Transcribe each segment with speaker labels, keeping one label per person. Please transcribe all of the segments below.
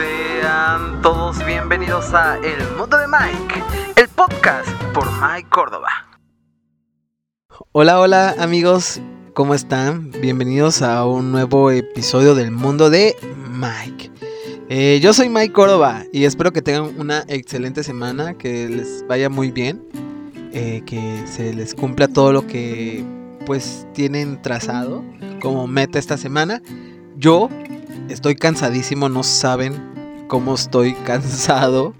Speaker 1: Sean todos bienvenidos a El Mundo de Mike, el podcast por Mike Córdoba. Hola, hola amigos, ¿cómo están? Bienvenidos a un nuevo episodio del Mundo de Mike. Eh, yo soy Mike Córdoba y espero que tengan una excelente semana, que les vaya muy bien, eh, que se les cumpla todo lo que pues tienen trazado como meta esta semana. Yo estoy cansadísimo, no saben cómo estoy cansado.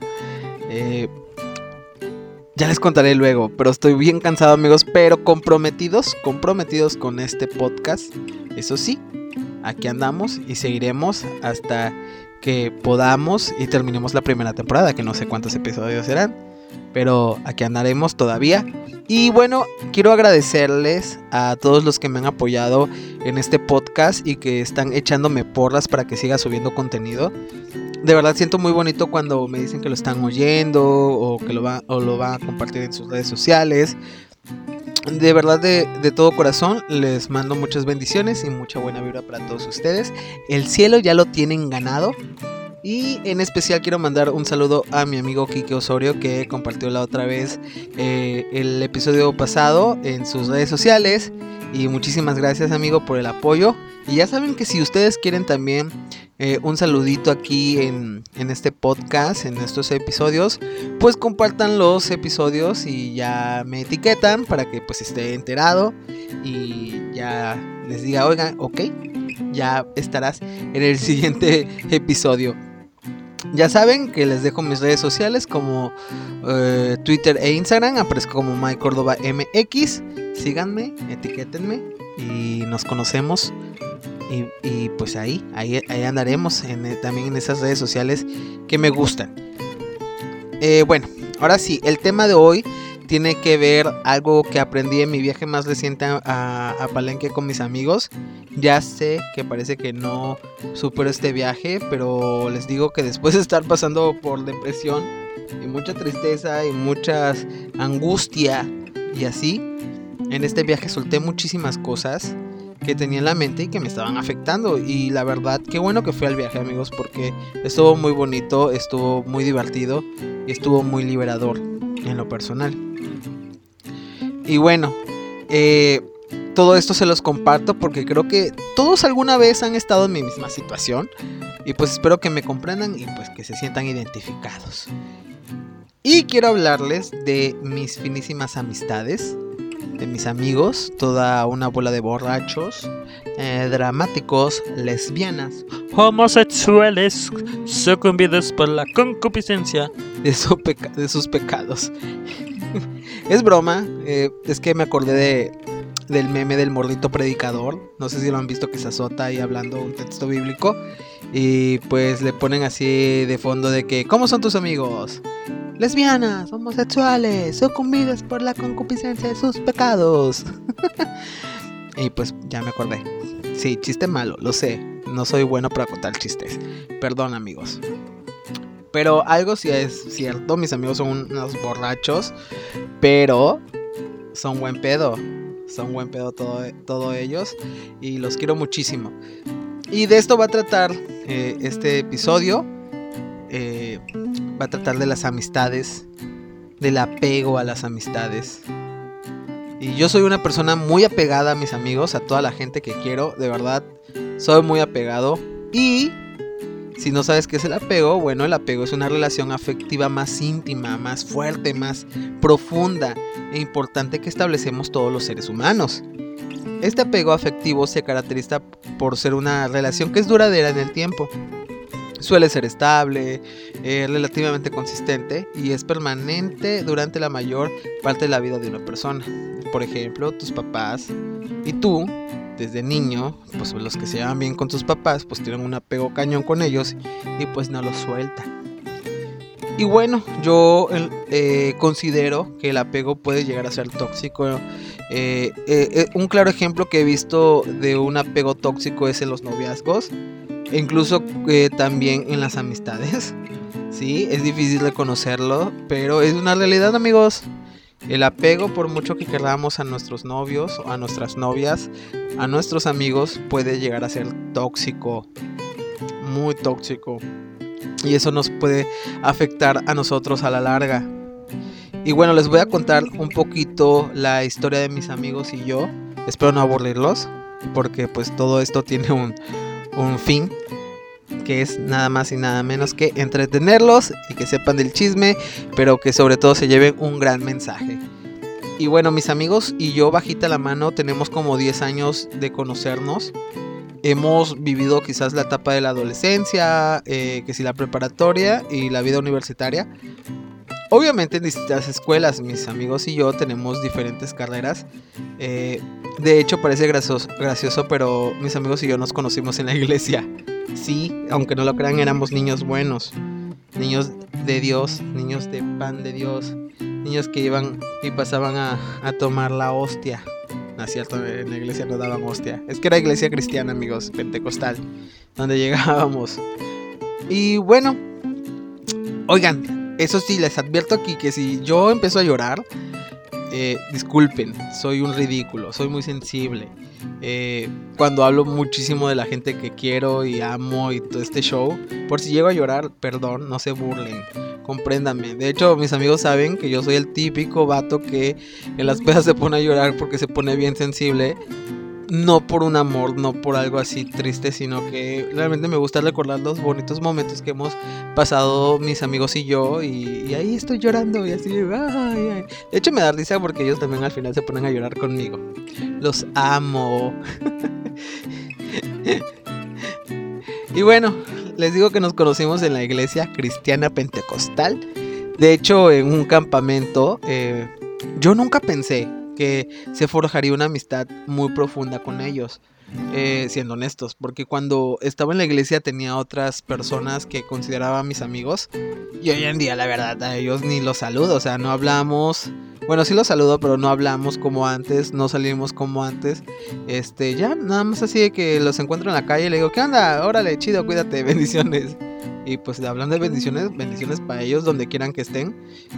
Speaker 1: Eh, ya les contaré luego, pero estoy bien cansado amigos, pero comprometidos, comprometidos con este podcast. Eso sí, aquí andamos y seguiremos hasta que podamos y terminemos la primera temporada, que no sé cuántos episodios serán, pero aquí andaremos todavía. Y bueno, quiero agradecerles a todos los que me han apoyado en este podcast y que están echándome porras para que siga subiendo contenido. De verdad siento muy bonito cuando me dicen que lo están oyendo o que lo va, o lo va a compartir en sus redes sociales. De verdad, de, de, todo corazón, les mando muchas bendiciones y mucha buena vibra para todos ustedes. El cielo ya lo tienen ganado. Y en especial quiero mandar un saludo a mi amigo Kike Osorio que compartió la otra vez eh, el episodio pasado en sus redes sociales. Y muchísimas gracias amigo por el apoyo. Y ya saben que si ustedes quieren también eh, un saludito aquí en, en, este podcast, en estos episodios, pues compartan los episodios y ya me etiquetan para que pues esté enterado y ya les diga, oigan, ok, ya estarás en el siguiente episodio. Ya saben que les dejo mis redes sociales como eh, Twitter e Instagram. Aparezco como Mike Córdoba MX. Síganme, etiquétenme y nos conocemos. Y, pues ahí, ahí, ahí andaremos en, también en esas redes sociales que me gustan. Eh, bueno, ahora sí, el tema de hoy tiene que ver algo que aprendí en mi viaje más reciente a, Palenque con mis amigos. Ya sé que parece que no supero este viaje, pero les digo que después de estar pasando por depresión y mucha tristeza y mucha angustia y así, en este viaje solté muchísimas cosas que tenía en la mente y que me estaban afectando. Y la verdad, qué bueno que fui al viaje, amigos, porque estuvo muy bonito, estuvo muy divertido y estuvo muy liberador en lo personal. Y bueno, eh, todo esto se los comparto porque creo que todos alguna vez han estado en mi misma situación. Y pues espero que me comprendan y pues que se sientan identificados. Y quiero hablarles de mis finísimas amistades, de mis amigos, toda una bola de borrachos, eh, dramáticos, lesbianas, homosexuales, sucumbidos por la concupiscencia de, de sus pecados. es broma, eh, es que me acordé de, del meme del mordito predicador. No sé si lo han visto que se azota ahí hablando un texto bíblico. Y pues le ponen así de fondo de que, ¿cómo son tus amigos? Lesbianas, homosexuales, sucumbidas por la concupiscencia de sus pecados. y pues ya me acordé. Sí, chiste malo, lo sé. No soy bueno para contar chistes. Perdón amigos. Pero algo sí es cierto, mis amigos son unos borrachos, pero son buen pedo. Son buen pedo todos todo ellos y los quiero muchísimo. Y de esto va a tratar eh, este episodio. Eh, va a tratar de las amistades, del apego a las amistades. Y yo soy una persona muy apegada a mis amigos, a toda la gente que quiero, de verdad, soy muy apegado. Y si no sabes qué es el apego, bueno, el apego es una relación afectiva más íntima, más fuerte, más profunda e importante que establecemos todos los seres humanos. Este apego afectivo se caracteriza por ser una relación que es duradera en el tiempo. Suele ser estable, eh, relativamente consistente y es permanente durante la mayor parte de la vida de una persona. Por ejemplo, tus papás y tú desde niño, pues los que se llevan bien con tus papás, pues tienen un apego cañón con ellos y pues no los suelta. Y bueno, yo eh, considero que el apego puede llegar a ser tóxico. Eh, eh, un claro ejemplo que he visto de un apego tóxico es en los noviazgos, e incluso también en las amistades. Sí, es difícil reconocerlo, pero es una realidad amigos. El apego, por mucho que queramos a nuestros novios a nuestras novias, a nuestros amigos, puede llegar a ser tóxico, muy tóxico. Y eso nos puede afectar a nosotros a la larga. Y bueno, les voy a contar un poquito la historia de mis amigos y yo. Espero no aburrirlos, porque pues todo esto tiene un, un fin que es nada más y nada menos que entretenerlos y que sepan del chisme, pero que sobre todo se lleven un gran mensaje. Y bueno, mis amigos y yo, bajita la mano, tenemos como 10 años de conocernos. Hemos vivido quizás la etapa de la adolescencia, eh, que si la preparatoria y la vida universitaria. Obviamente en distintas escuelas, mis amigos y yo tenemos diferentes carreras. Eh, de hecho, parece gracioso, gracioso, pero mis amigos y yo nos conocimos en la iglesia. Sí, aunque no lo crean, éramos niños buenos, niños de Dios, niños de pan de Dios, niños que iban y pasaban a, tomar la hostia. No es cierto, en la iglesia no daban hostia. Es que era iglesia cristiana, amigos, pentecostal, donde llegábamos. Y bueno, oigan, eso sí, les advierto aquí que si yo empiezo a llorar, eh, disculpen, soy un ridículo, soy muy sensible. Eh, cuando hablo muchísimo de la gente que quiero y amo y todo este show, por si llego a llorar, perdón, no se burlen, compréndanme. De hecho, mis amigos saben que yo soy el típico vato que en las pedas se pone a llorar porque se pone bien sensible no por un amor, no por algo así triste, sino que realmente me gusta recordar los bonitos momentos que hemos pasado mis amigos y yo, y, ahí estoy llorando y así, De hecho me da risa porque ellos también al final se ponen a llorar conmigo. Los amo. y bueno, les digo que nos conocimos en la iglesia cristiana pentecostal. De hecho, en un campamento, eh, yo nunca pensé que se forjaría una amistad muy profunda con ellos. Eh, siendo honestos, porque cuando estaba en la iglesia tenía otras personas que consideraba mis amigos y hoy en día la verdad a ellos ni los saludo, o sea, no hablamos, bueno, sí los saludo, pero no hablamos como antes, no salimos como antes, este, ya, nada más así de que los encuentro en la calle y le digo, ¿qué onda? Órale, chido, cuídate, bendiciones. Y pues hablando de bendiciones, bendiciones para ellos donde quieran que estén.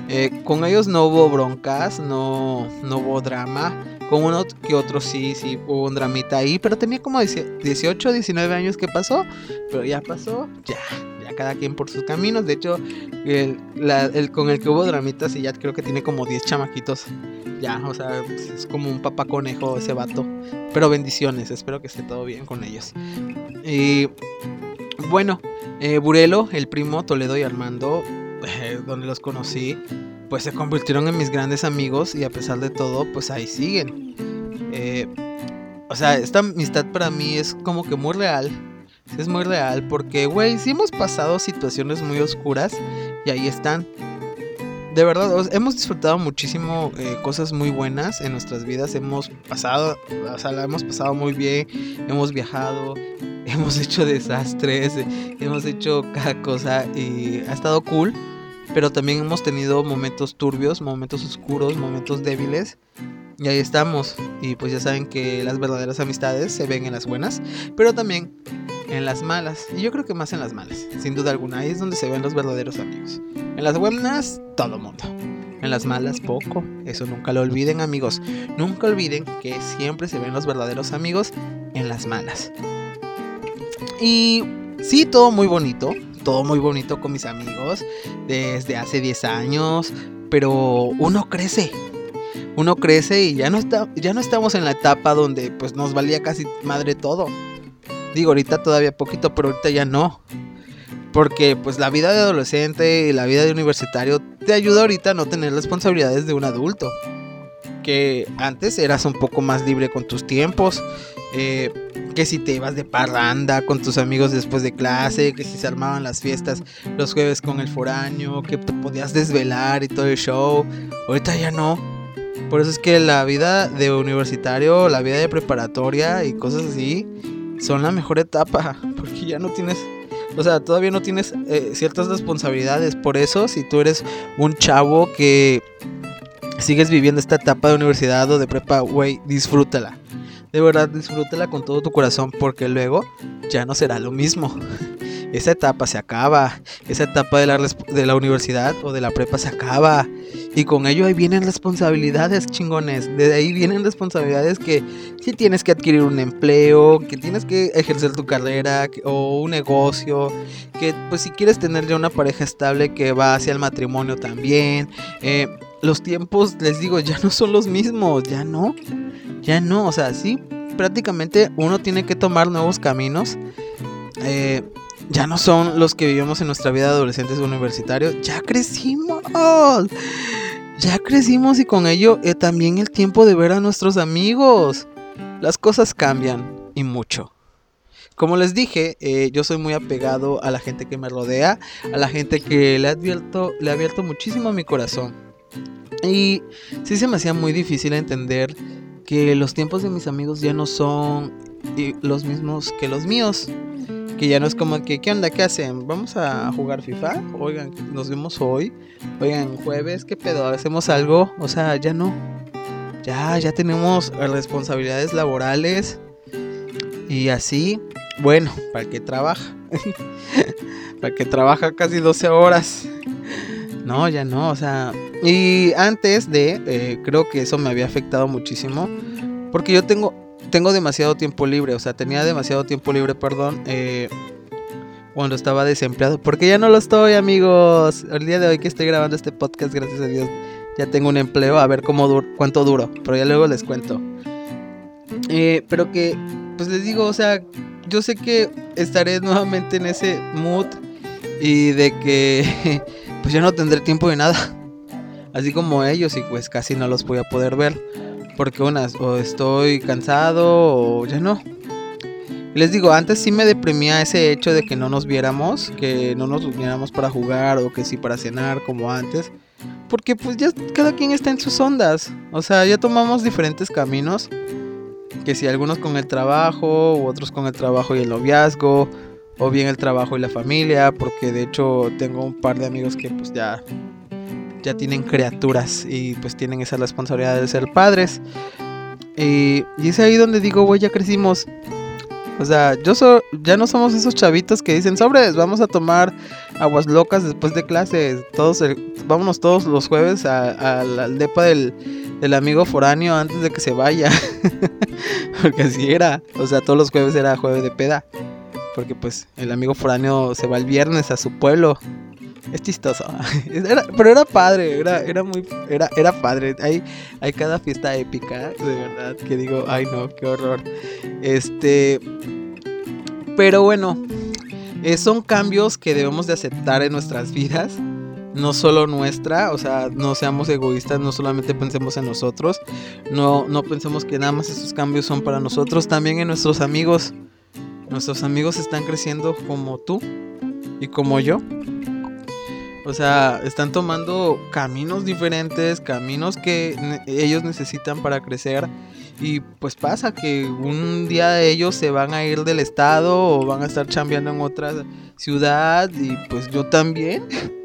Speaker 1: Eh, con ellos no hubo broncas, no, no hubo drama. Con uno que otro sí, sí hubo un dramita ahí, pero tenía como 18, 19 años que pasó, pero ya pasó, ya, ya cada quien por sus caminos. De hecho, el, el con el que hubo dramitas y ya creo que tiene como 10 chamaquitos. Ya, o sea, es como un papá conejo ese vato. Pero bendiciones, espero que esté todo bien con ellos. Y bueno, eh, Burelo, el primo Toledo y Armando, eh, donde los conocí, pues se convirtieron en mis grandes amigos y a pesar de todo, pues ahí siguen. Eh, o sea, esta amistad para mí es como que muy real. Es muy real porque, güey, sí hemos pasado situaciones muy oscuras y ahí están. De verdad, hemos disfrutado muchísimo cosas muy buenas en nuestras vidas. Hemos pasado, o sea, la hemos pasado muy bien. Hemos viajado, hemos hecho desastres, hemos hecho cada cosa y ha estado cool, pero también hemos tenido momentos turbios, momentos oscuros, momentos débiles. Y ahí estamos. Y pues ya saben que las verdaderas amistades se ven en las buenas, pero también en las malas. Y yo creo que más en las malas, sin duda alguna. Ahí es donde se ven los verdaderos amigos. En las buenas, todo mundo. En las malas, poco. Eso nunca lo olviden, amigos. Nunca olviden que siempre se ven los verdaderos amigos en las malas. Y sí, todo muy bonito, todo muy bonito con mis amigos desde hace 10 años, pero uno crece. Uno crece y ya no está ya no estamos en la etapa donde pues nos valía casi madre todo. Digo, ahorita todavía poquito, pero ahorita ya no. Porque pues la vida de adolescente y la vida de universitario te ayuda ahorita a no tener responsabilidades de un adulto. Que antes eras un poco más libre con tus tiempos. Eh, que si te ibas de parranda con tus amigos después de clase, que si se armaban las fiestas los jueves con el foráneo, que te podías desvelar y todo el show. Ahorita ya no. Por eso es que la vida de universitario, la vida de preparatoria y cosas así son la mejor etapa, porque ya no tienes, o sea, todavía no tienes eh, ciertas responsabilidades. Por eso, si tú eres un chavo que sigues viviendo esta etapa de universidad o de prepa, güey, disfrútala de verdad disfrútela con todo tu corazón porque luego ya no será lo mismo. esa etapa se acaba, esa etapa de la, de la universidad o de la prepa se acaba. Y con ello ahí vienen responsabilidades chingones. De ahí vienen responsabilidades que si tienes que adquirir un empleo, que tienes que ejercer tu carrera o un negocio, que pues si quieres tener ya una pareja estable que va hacia el matrimonio también. Eh, los tiempos, les digo, ya no son los mismos, ya no, ya no, o sea, sí, prácticamente uno tiene que tomar nuevos caminos. Eh, ya no son los que vivimos en nuestra vida de adolescentes universitarios, ya crecimos. Ya crecimos y con ello eh, también el tiempo de ver a nuestros amigos. Las cosas cambian y mucho. Como les dije, eh, yo soy muy apegado a la gente que me rodea, a la gente que le ha abierto, le ha abierto muchísimo mi corazón. Y sí se me hacía muy difícil entender que los tiempos de mis amigos ya no son los mismos que los míos. Que ya no es como que, ¿qué onda? ¿Qué hacen? ¿Vamos a jugar FIFA? Oigan, nos vemos hoy. Oigan, jueves, ¿qué pedo? ¿Hacemos algo? O sea, ya no. Ya, ya tenemos responsabilidades laborales. Y así, bueno, ¿para qué trabaja? ¿Para qué trabaja casi 12 horas? No, ya no, o sea. Y antes de, eh, creo que eso me había afectado muchísimo. Porque yo tengo tengo demasiado tiempo libre, o sea, tenía demasiado tiempo libre, perdón, eh, cuando estaba desempleado. Porque ya no lo estoy, amigos. El día de hoy que estoy grabando este podcast, gracias a Dios, ya tengo un empleo. A ver cómo duro, cuánto duro, pero ya luego les cuento. Eh, pero que, pues les digo, o sea, yo sé que estaré nuevamente en ese mood y de que, pues ya no tendré tiempo de nada. Así como ellos y pues casi no los voy a poder ver. Porque unas, o estoy cansado o ya no. Les digo, antes sí me deprimía ese hecho de que no nos viéramos, que no nos viéramos para jugar o que sí para cenar como antes. Porque pues ya cada quien está en sus ondas. O sea, ya tomamos diferentes caminos. Que si algunos con el trabajo, u otros con el trabajo y el noviazgo, o bien el trabajo y la familia, porque de hecho tengo un par de amigos que pues ya ya tienen criaturas y pues tienen esa responsabilidad de ser padres. Y, es ahí donde digo, güey, ya crecimos. O sea, yo ya no somos esos chavitos que dicen, sobres, vamos a tomar aguas locas después de clases. Todos vámonos todos los jueves al depa del, del amigo foráneo antes de que se vaya. Porque así era. O sea, todos los jueves era jueves de peda. Porque pues el amigo foráneo se va el viernes a su pueblo es chistoso. pero era padre, era, era muy, era, era padre. Hay, hay cada fiesta épica, de verdad, que digo, ay no, qué horror. Este, pero bueno, eh, son cambios que debemos de aceptar en nuestras vidas. No solo nuestra, o sea, no seamos egoístas, no solamente pensemos en nosotros, no, no pensemos que nada más esos cambios son para nosotros, también en nuestros amigos. Nuestros amigos están creciendo como tú y como yo. O sea, están tomando caminos diferentes, caminos que ellos necesitan para crecer. Y pues pasa que un día ellos se van a ir del estado o van a estar chambeando en otra ciudad y pues yo también.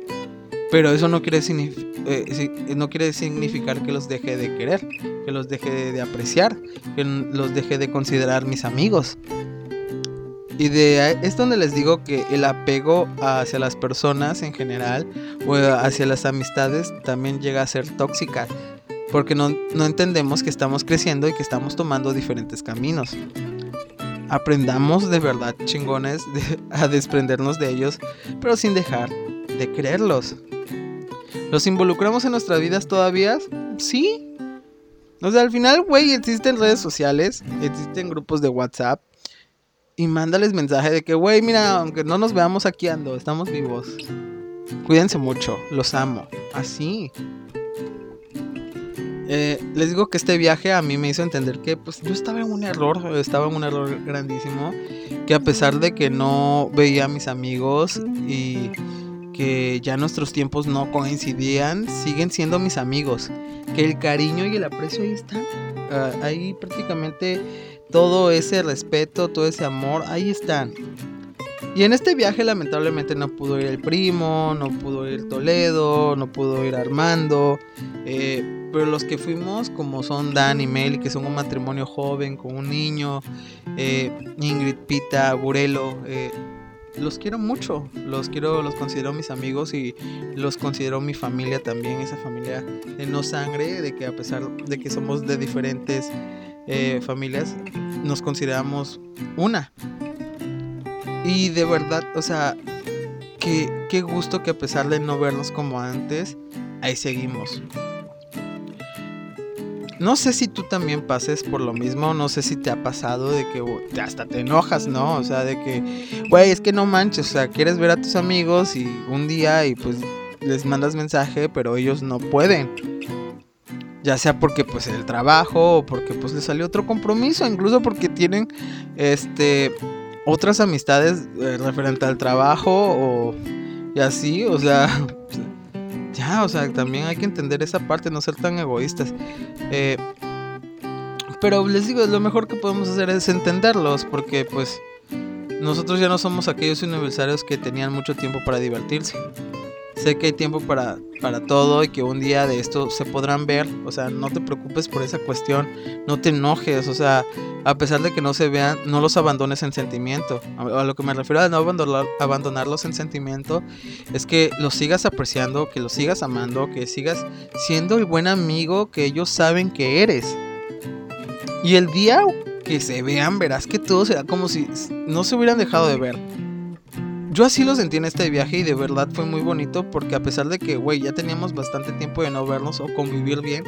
Speaker 1: Pero eso no quiere, eh, no quiere significar que los deje de querer, que los deje de apreciar, que los deje de considerar mis amigos. Y de es donde les digo que el apego hacia las personas en general o hacia las amistades también llega a ser tóxica. Porque no, entendemos que estamos creciendo y que estamos tomando diferentes caminos. Aprendamos de verdad chingones a desprendernos de ellos, pero sin dejar de creerlos. ¿Los involucramos en nuestras vidas todavía? Sí. O sea, al final, güey, existen redes sociales, existen grupos de WhatsApp, y mándales mensaje de que, güey, mira, aunque no nos veamos aquí ando, estamos vivos. Cuídense mucho, los amo. Así. Eh, les digo que este viaje a mí me hizo entender que pues yo estaba en un error, estaba en un error grandísimo, que a pesar de que no veía a mis amigos y que ya nuestros tiempos no coincidían, siguen siendo mis amigos, que el cariño y el aprecio ahí están, ah, ahí prácticamente todo ese respeto, todo ese amor, ahí están. Y en este viaje lamentablemente no pudo ir el primo, no pudo ir Toledo, no pudo ir Armando. Eh, pero los que fuimos, como son Dan y Meli, que son un matrimonio joven con un niño, eh, Ingrid, Pita, Burelo, eh, los quiero mucho, los quiero, los considero mis amigos y los considero mi familia también, esa familia de no sangre, de que a pesar de que somos de diferentes eh, familias, nos consideramos una. Y de verdad, o sea, qué, qué gusto que a pesar de no vernos como antes, ahí seguimos. No sé si tú también pases por lo mismo, no sé si te ha pasado de que hasta te enojas, ¿no? O sea, de que, güey, es que no manches, o sea, quieres ver a tus amigos y un día y pues les mandas mensaje, pero ellos no pueden. Ya sea porque pues el trabajo o porque pues les salió otro compromiso, incluso porque tienen este otras amistades eh, referente al trabajo o y así, o sea, ya, o sea, también hay que entender esa parte, no ser tan egoístas. Eh, pero les digo, lo mejor que podemos hacer es entenderlos, porque pues nosotros ya no somos aquellos universitarios que tenían mucho tiempo para divertirse. Sé que hay tiempo para, para todo y que un día de esto se podrán ver. O sea, no te preocupes por esa cuestión. No te enojes. O sea, a pesar de que no se vean, no los abandones en sentimiento. A, lo que me refiero a no abandonar, abandonarlos en sentimiento es que los sigas apreciando, que los sigas amando, que sigas siendo el buen amigo que ellos saben que eres. Y el día que se vean, verás que todo será como si no se hubieran dejado de ver. Yo así lo sentí en este viaje y de verdad fue muy bonito porque a pesar de que, güey, ya teníamos bastante tiempo de no vernos o convivir bien,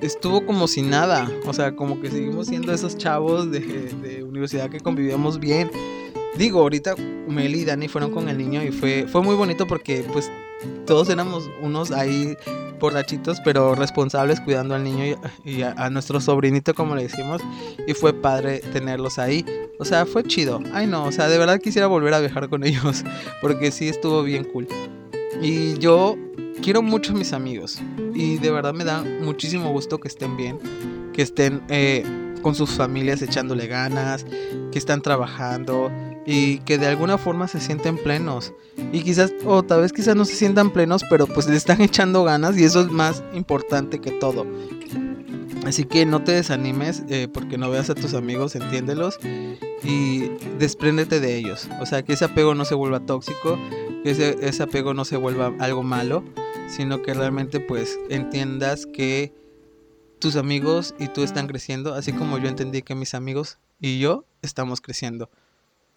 Speaker 1: estuvo como si nada. O sea, como que seguimos siendo esos chavos de, de universidad que convivíamos bien. Digo, ahorita Mel y Dani fueron con el niño y fue, fue muy bonito porque pues todos éramos unos ahí borrachitos, pero responsables cuidando al niño y, a, nuestro sobrinito, como le decimos. Y fue padre tenerlos ahí. O sea, fue chido. Ay, no, o sea, de verdad quisiera volver a viajar con ellos, porque sí estuvo bien cool. Y yo quiero mucho a mis amigos. Y de verdad me da muchísimo gusto que estén bien, que estén eh, con sus familias echándole ganas, que están trabajando y que de alguna forma se sienten plenos. Y quizás, o tal vez quizás no se sientan plenos, pero pues le están echando ganas y eso es más importante que todo. Así que no te desanimes eh, porque no veas a tus amigos, entiéndelos y despréndete de ellos. O sea, que ese apego no se vuelva tóxico, que ese, ese apego no se vuelva algo malo, sino que realmente pues entiendas que tus amigos y tú están creciendo, así como yo entendí que mis amigos y yo estamos creciendo.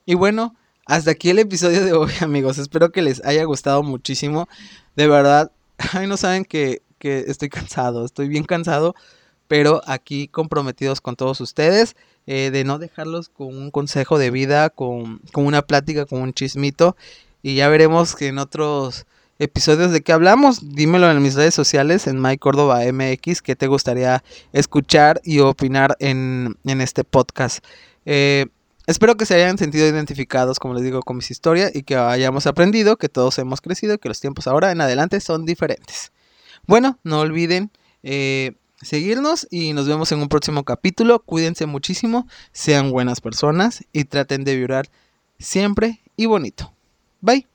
Speaker 1: Y bueno, hasta aquí el episodio de hoy, amigos. Espero que les haya gustado muchísimo. De verdad, ay, no saben que, estoy cansado, estoy bien cansado, pero aquí comprometidos con todos ustedes, eh, de no dejarlos con un consejo de vida, con, con una plática, con un chismito. Y ya veremos que en otros episodios de qué hablamos. Dímelo en mis redes sociales, en MyCordobaMX, que te gustaría escuchar y opinar en, en este podcast. Eh, Espero que se hayan sentido identificados, como les digo, con mis historias y que hayamos aprendido que todos hemos crecido y que los tiempos ahora en adelante son diferentes. Bueno, no olviden eh, seguirnos y nos vemos en un próximo capítulo. Cuídense muchísimo, sean buenas personas y traten de vibrar siempre y bonito. Bye.